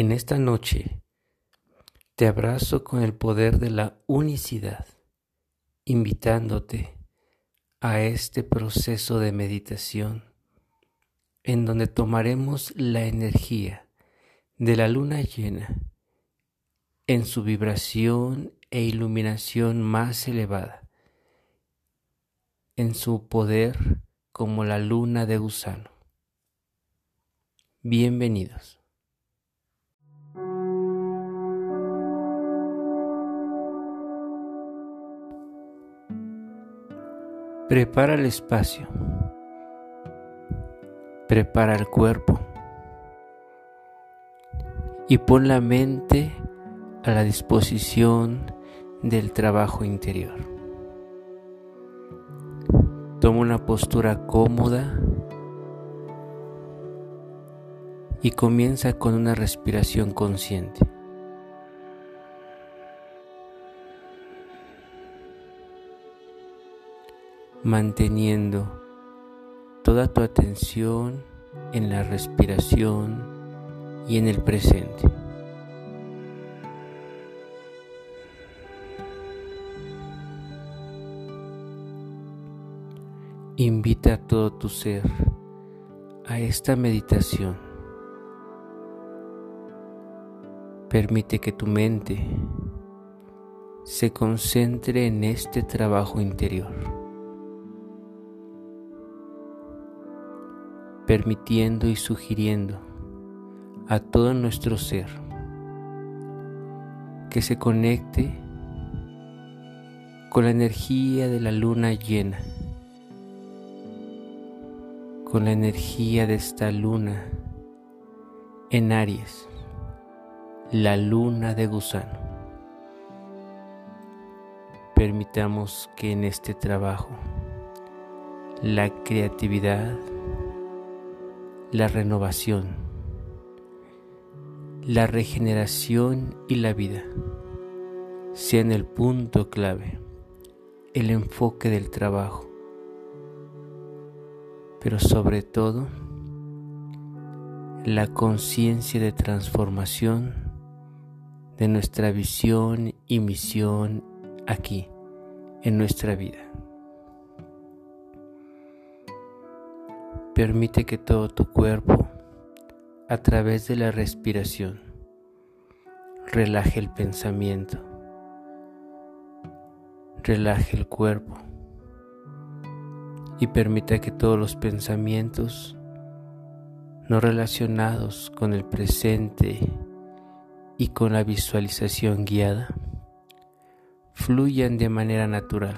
En esta noche te abrazo con el poder de la unicidad, invitándote a este proceso de meditación en donde tomaremos la energía de la luna llena en su vibración e iluminación más elevada, en su poder como la luna de gusano. Bienvenidos. Prepara el espacio. Prepara el cuerpo. Y pon la mente a la disposición del trabajo interior. Toma una postura cómoda y comienza con una respiración consciente. Manteniendo toda tu atención en la respiración y en el presente. Invita a todo tu ser a esta meditación. Permite que tu mente se concentre en este trabajo interior. Permitiendo y sugiriendo a todo nuestro ser que se conecte con la energía de la luna llena, con la energía de esta luna en Aries, la luna de gusano. Permitamos que en este trabajo la creatividad, la renovación, la regeneración y la vida sean el punto clave, el enfoque del trabajo, pero sobre todo la conciencia de transformación de nuestra visión y misión aquí, en nuestra vida. Permite que todo tu cuerpo, a través de la respiración, relaje el pensamiento, relaje el cuerpo y permita que todos los pensamientos no relacionados con el presente y con la visualización guiada fluyan de manera natural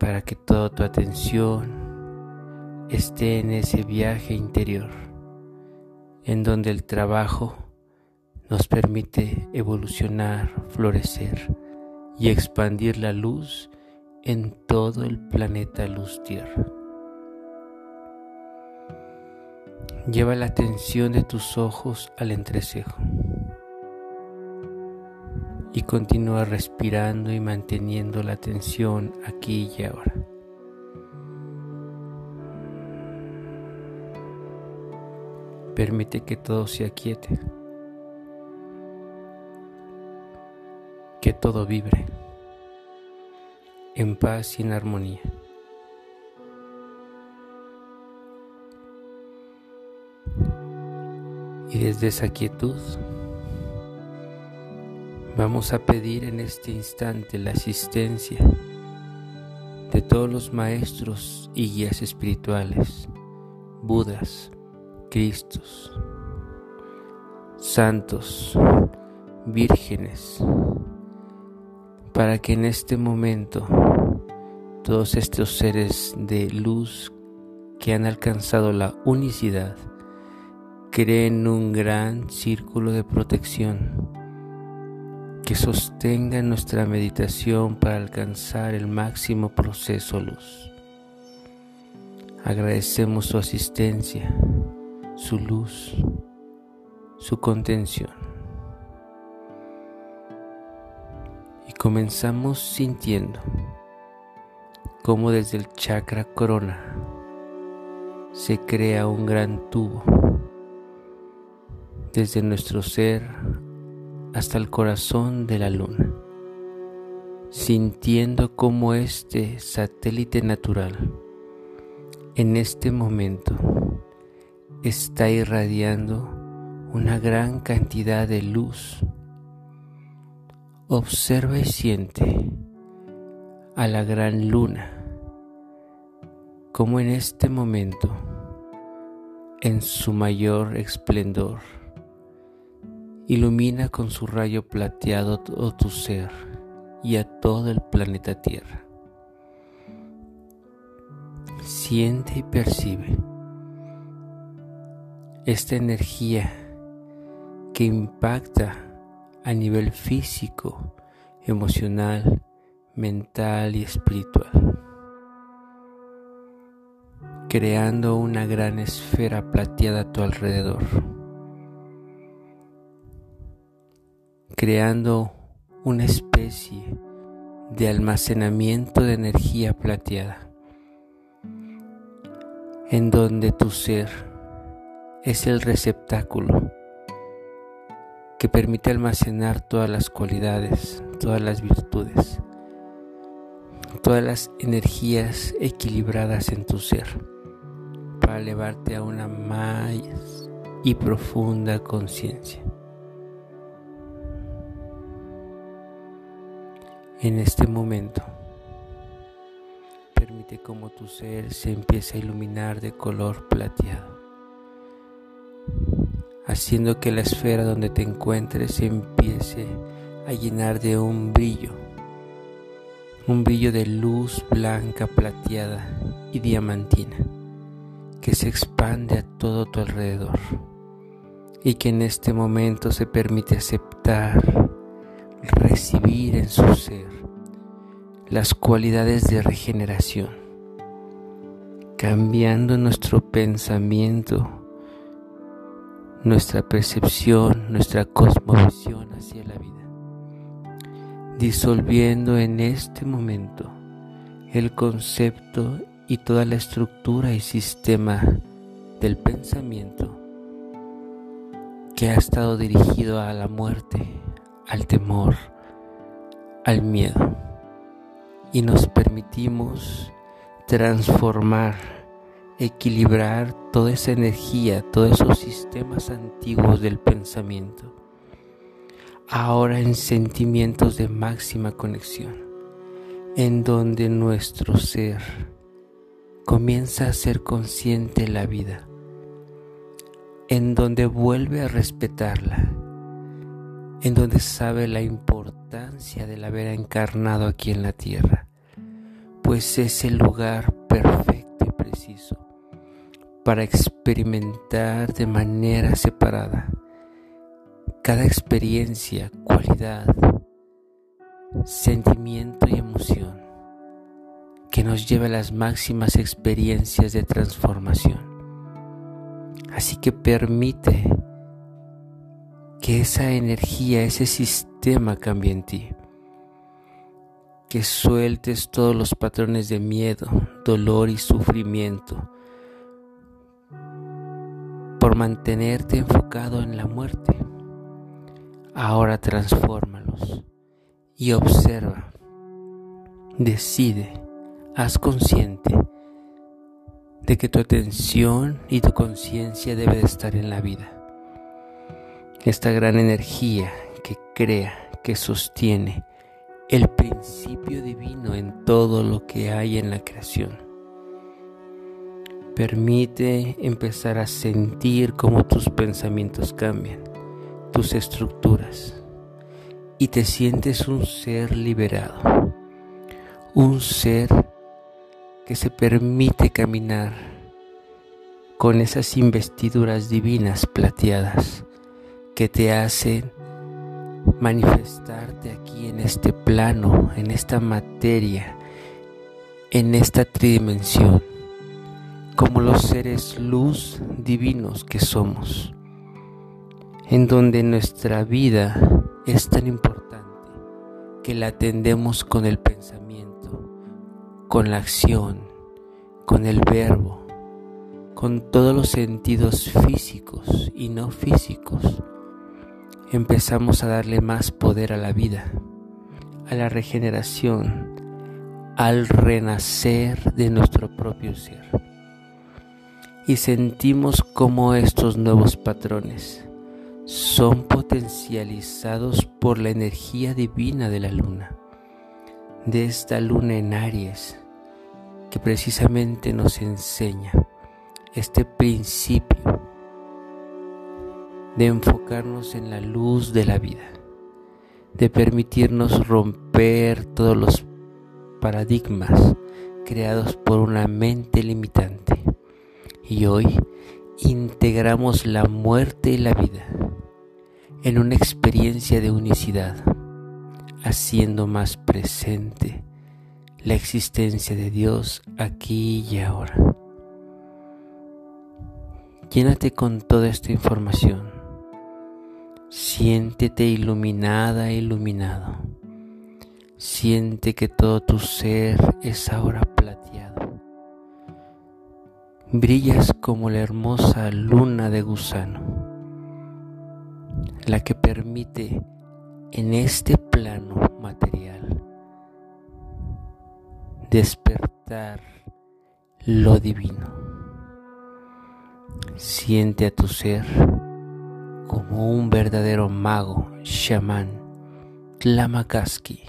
para que toda tu atención esté en ese viaje interior, en donde el trabajo nos permite evolucionar, florecer y expandir la luz en todo el planeta luz tierra. Lleva la atención de tus ojos al entrecejo y continúa respirando y manteniendo la atención aquí y ahora. Permite que todo se aquiete, que todo vibre en paz y en armonía. Y desde esa quietud vamos a pedir en este instante la asistencia de todos los maestros y guías espirituales, Budas, Cristos, santos, vírgenes, para que en este momento todos estos seres de luz que han alcanzado la unicidad creen un gran círculo de protección que sostenga nuestra meditación para alcanzar el máximo proceso luz. Agradecemos su asistencia su luz, su contención. Y comenzamos sintiendo cómo desde el chakra corona se crea un gran tubo desde nuestro ser hasta el corazón de la luna, sintiendo como este satélite natural en este momento está irradiando una gran cantidad de luz. Observa y siente a la gran luna como en este momento, en su mayor esplendor, ilumina con su rayo plateado todo tu ser y a todo el planeta Tierra. Siente y percibe esta energía que impacta a nivel físico, emocional, mental y espiritual, creando una gran esfera plateada a tu alrededor, creando una especie de almacenamiento de energía plateada, en donde tu ser es el receptáculo que permite almacenar todas las cualidades, todas las virtudes, todas las energías equilibradas en tu ser para elevarte a una más y profunda conciencia. En este momento, permite como tu ser se empiece a iluminar de color plateado haciendo que la esfera donde te encuentres se empiece a llenar de un brillo, un brillo de luz blanca, plateada y diamantina, que se expande a todo tu alrededor y que en este momento se permite aceptar, recibir en su ser las cualidades de regeneración, cambiando nuestro pensamiento nuestra percepción, nuestra cosmovisión hacia la vida, disolviendo en este momento el concepto y toda la estructura y sistema del pensamiento que ha estado dirigido a la muerte, al temor, al miedo, y nos permitimos transformar equilibrar toda esa energía, todos esos sistemas antiguos del pensamiento, ahora en sentimientos de máxima conexión, en donde nuestro ser comienza a ser consciente de la vida, en donde vuelve a respetarla, en donde sabe la importancia del haber encarnado aquí en la tierra, pues es el lugar perfecto para experimentar de manera separada cada experiencia, cualidad, sentimiento y emoción que nos lleva a las máximas experiencias de transformación. Así que permite que esa energía, ese sistema cambie en ti. Que sueltes todos los patrones de miedo, dolor y sufrimiento por mantenerte enfocado en la muerte. Ahora transfórmalos y observa, decide, haz consciente de que tu atención y tu conciencia debe de estar en la vida. Esta gran energía que crea, que sostiene el principio divino en todo lo que hay en la creación. Permite empezar a sentir cómo tus pensamientos cambian, tus estructuras, y te sientes un ser liberado, un ser que se permite caminar con esas investiduras divinas plateadas que te hacen manifestarte aquí en este plano, en esta materia, en esta tridimensión como los seres luz divinos que somos, en donde nuestra vida es tan importante que la atendemos con el pensamiento, con la acción, con el verbo, con todos los sentidos físicos y no físicos, empezamos a darle más poder a la vida, a la regeneración, al renacer de nuestro propio ser. Y sentimos cómo estos nuevos patrones son potencializados por la energía divina de la luna, de esta luna en Aries, que precisamente nos enseña este principio de enfocarnos en la luz de la vida, de permitirnos romper todos los paradigmas creados por una mente limitante. Y hoy integramos la muerte y la vida en una experiencia de unicidad, haciendo más presente la existencia de Dios aquí y ahora. Llénate con toda esta información. Siéntete iluminada e iluminado. Siente que todo tu ser es ahora plateado. Brillas como la hermosa luna de gusano, la que permite en este plano material despertar lo divino. Siente a tu ser como un verdadero mago, chamán, Tlamakaski,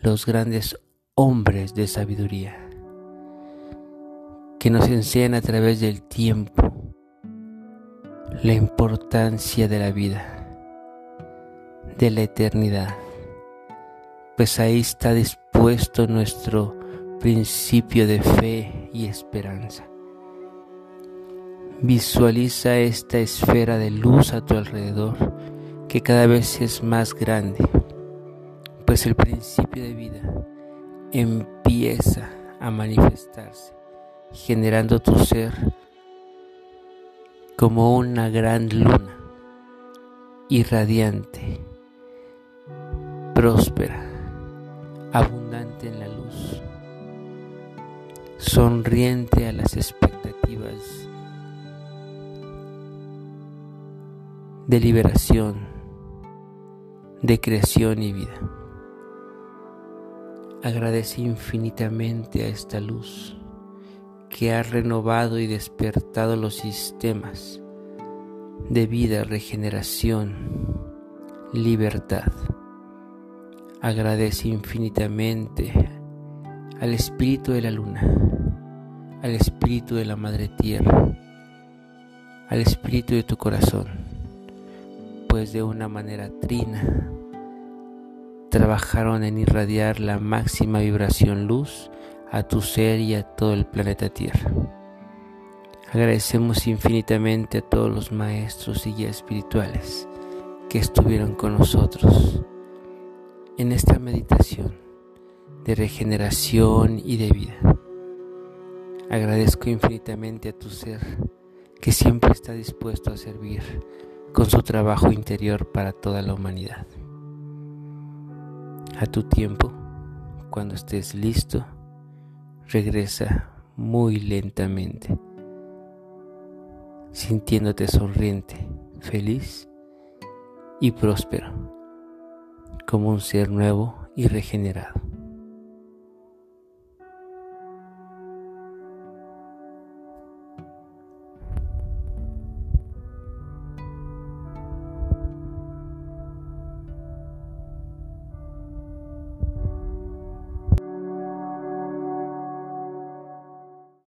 los grandes hombres de sabiduría, que nos enseñan a través del tiempo la importancia de la vida, de la eternidad, pues ahí está dispuesto nuestro principio de fe y esperanza. Visualiza esta esfera de luz a tu alrededor que cada vez es más grande, pues el principio de vida empieza a manifestarse, generando tu ser como una gran luna, irradiante, próspera, abundante en la luz, sonriente a las expectativas de liberación, de creación y vida. Agradece infinitamente a esta luz que ha renovado y despertado los sistemas de vida, regeneración, libertad. Agradece infinitamente al espíritu de la luna, al espíritu de la madre tierra, al espíritu de tu corazón pues de una manera trina trabajaron en irradiar la máxima vibración luz a tu ser y a todo el planeta Tierra. Agradecemos infinitamente a todos los maestros y guías espirituales que estuvieron con nosotros en esta meditación de regeneración y de vida. Agradezco infinitamente a tu ser que siempre está dispuesto a servir con su trabajo interior para toda la humanidad. A tu tiempo, cuando estés listo, regresa muy lentamente, sintiéndote sonriente, feliz y próspero, como un ser nuevo y regenerado.